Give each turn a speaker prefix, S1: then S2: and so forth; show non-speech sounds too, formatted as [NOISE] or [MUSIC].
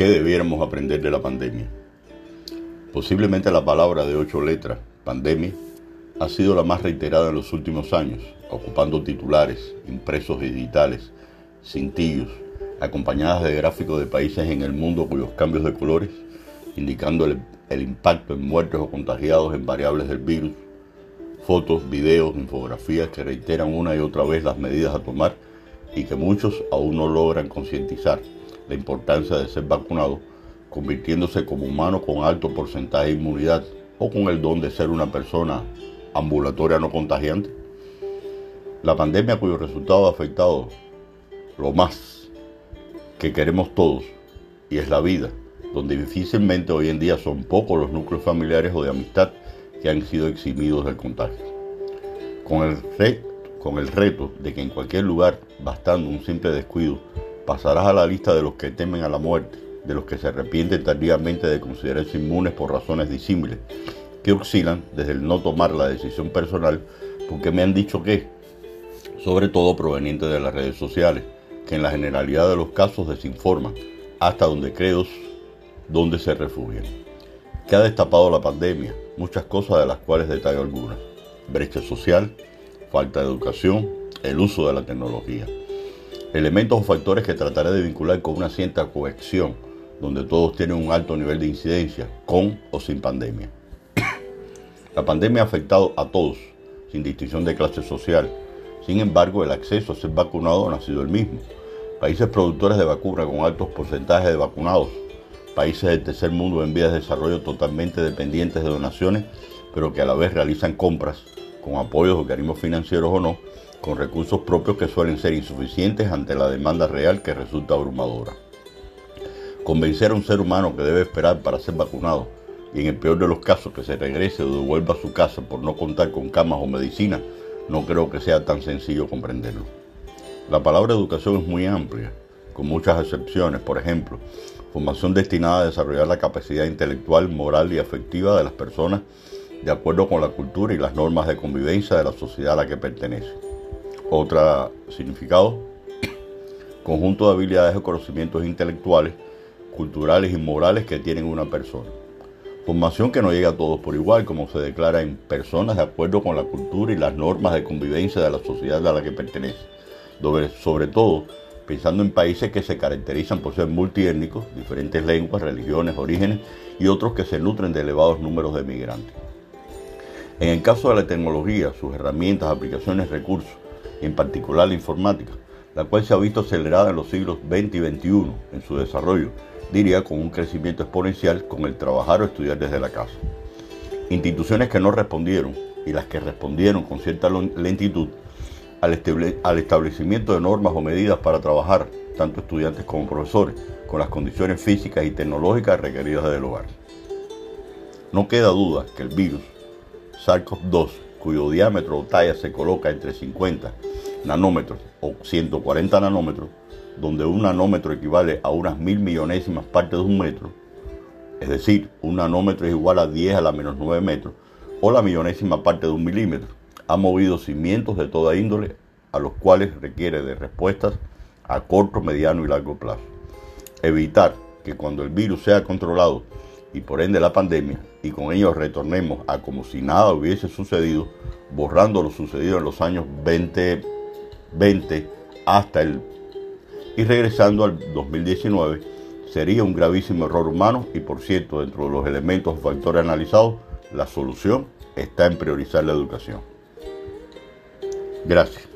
S1: ¿Qué debiéramos aprender de la pandemia? Posiblemente la palabra de ocho letras, pandemia, ha sido la más reiterada en los últimos años, ocupando titulares, impresos digitales, cintillos, acompañadas de gráficos de países en el mundo cuyos cambios de colores, indicando el, el impacto en muertos o contagiados en variables del virus, fotos, videos, infografías que reiteran una y otra vez las medidas a tomar y que muchos aún no logran concientizar la importancia de ser vacunado, convirtiéndose como humano con alto porcentaje de inmunidad o con el don de ser una persona ambulatoria no contagiante? La pandemia cuyo resultado ha afectado lo más que queremos todos, y es la vida, donde difícilmente hoy en día son pocos los núcleos familiares o de amistad que han sido eximidos del contagio. Con el, con el reto de que en cualquier lugar, bastando un simple descuido, pasarás a la lista de los que temen a la muerte, de los que se arrepienten tardíamente de considerarse inmunes por razones disímiles, que oscilan desde el no tomar la decisión personal porque me han dicho que, sobre todo proveniente de las redes sociales, que en la generalidad de los casos desinforman, hasta donde creo, donde se refugian. ¿Qué ha destapado la pandemia? Muchas cosas de las cuales detallo algunas. Brecha social, falta de educación, el uso de la tecnología elementos o factores que trataré de vincular con una cierta cohesión, donde todos tienen un alto nivel de incidencia, con o sin pandemia. [COUGHS] La pandemia ha afectado a todos, sin distinción de clase social. Sin embargo, el acceso a ser vacunado no ha sido el mismo. Países productores de vacuna con altos porcentajes de vacunados, países del tercer mundo en vías de desarrollo totalmente dependientes de donaciones, pero que a la vez realizan compras, con apoyos o organismos financieros o no, con recursos propios que suelen ser insuficientes ante la demanda real que resulta abrumadora. Convencer a un ser humano que debe esperar para ser vacunado y en el peor de los casos que se regrese o devuelva a su casa por no contar con camas o medicina, no creo que sea tan sencillo comprenderlo. La palabra educación es muy amplia, con muchas excepciones, por ejemplo, formación destinada a desarrollar la capacidad intelectual, moral y afectiva de las personas de acuerdo con la cultura y las normas de convivencia de la sociedad a la que pertenece otro significado, conjunto de habilidades o conocimientos intelectuales, culturales y morales que tienen una persona. Formación que no llega a todos por igual, como se declara en personas de acuerdo con la cultura y las normas de convivencia de la sociedad a la que pertenece. Sobre todo, pensando en países que se caracterizan por ser multiétnicos, diferentes lenguas, religiones, orígenes y otros que se nutren de elevados números de migrantes. En el caso de la tecnología, sus herramientas, aplicaciones, recursos, en particular la informática, la cual se ha visto acelerada en los siglos XX y XXI en su desarrollo, diría con un crecimiento exponencial con el trabajar o estudiar desde la casa. Instituciones que no respondieron y las que respondieron con cierta lentitud al, establecimiento de normas o medidas para trabajar, tanto estudiantes como profesores, con las condiciones físicas y tecnológicas requeridas del hogar. No queda duda que el virus SARS-CoV-2, cuyo diámetro o talla se coloca entre 50 nanómetros o 140 nanómetros, donde un nanómetro equivale a unas mil millonésimas partes de un metro, es decir, un nanómetro es igual a 10 a la menos 9 metros, o la millonésima parte de un milímetro, ha movido cimientos de toda índole a los cuales requiere de respuestas a corto, mediano y largo plazo. Evitar que cuando el virus sea controlado y por ende la pandemia, y con ello retornemos a como si nada hubiese sucedido, borrando lo sucedido en los años 20 20 hasta el y regresando al 2019 sería un gravísimo error humano y por cierto dentro de los elementos o factores analizados la solución está en priorizar la educación. Gracias.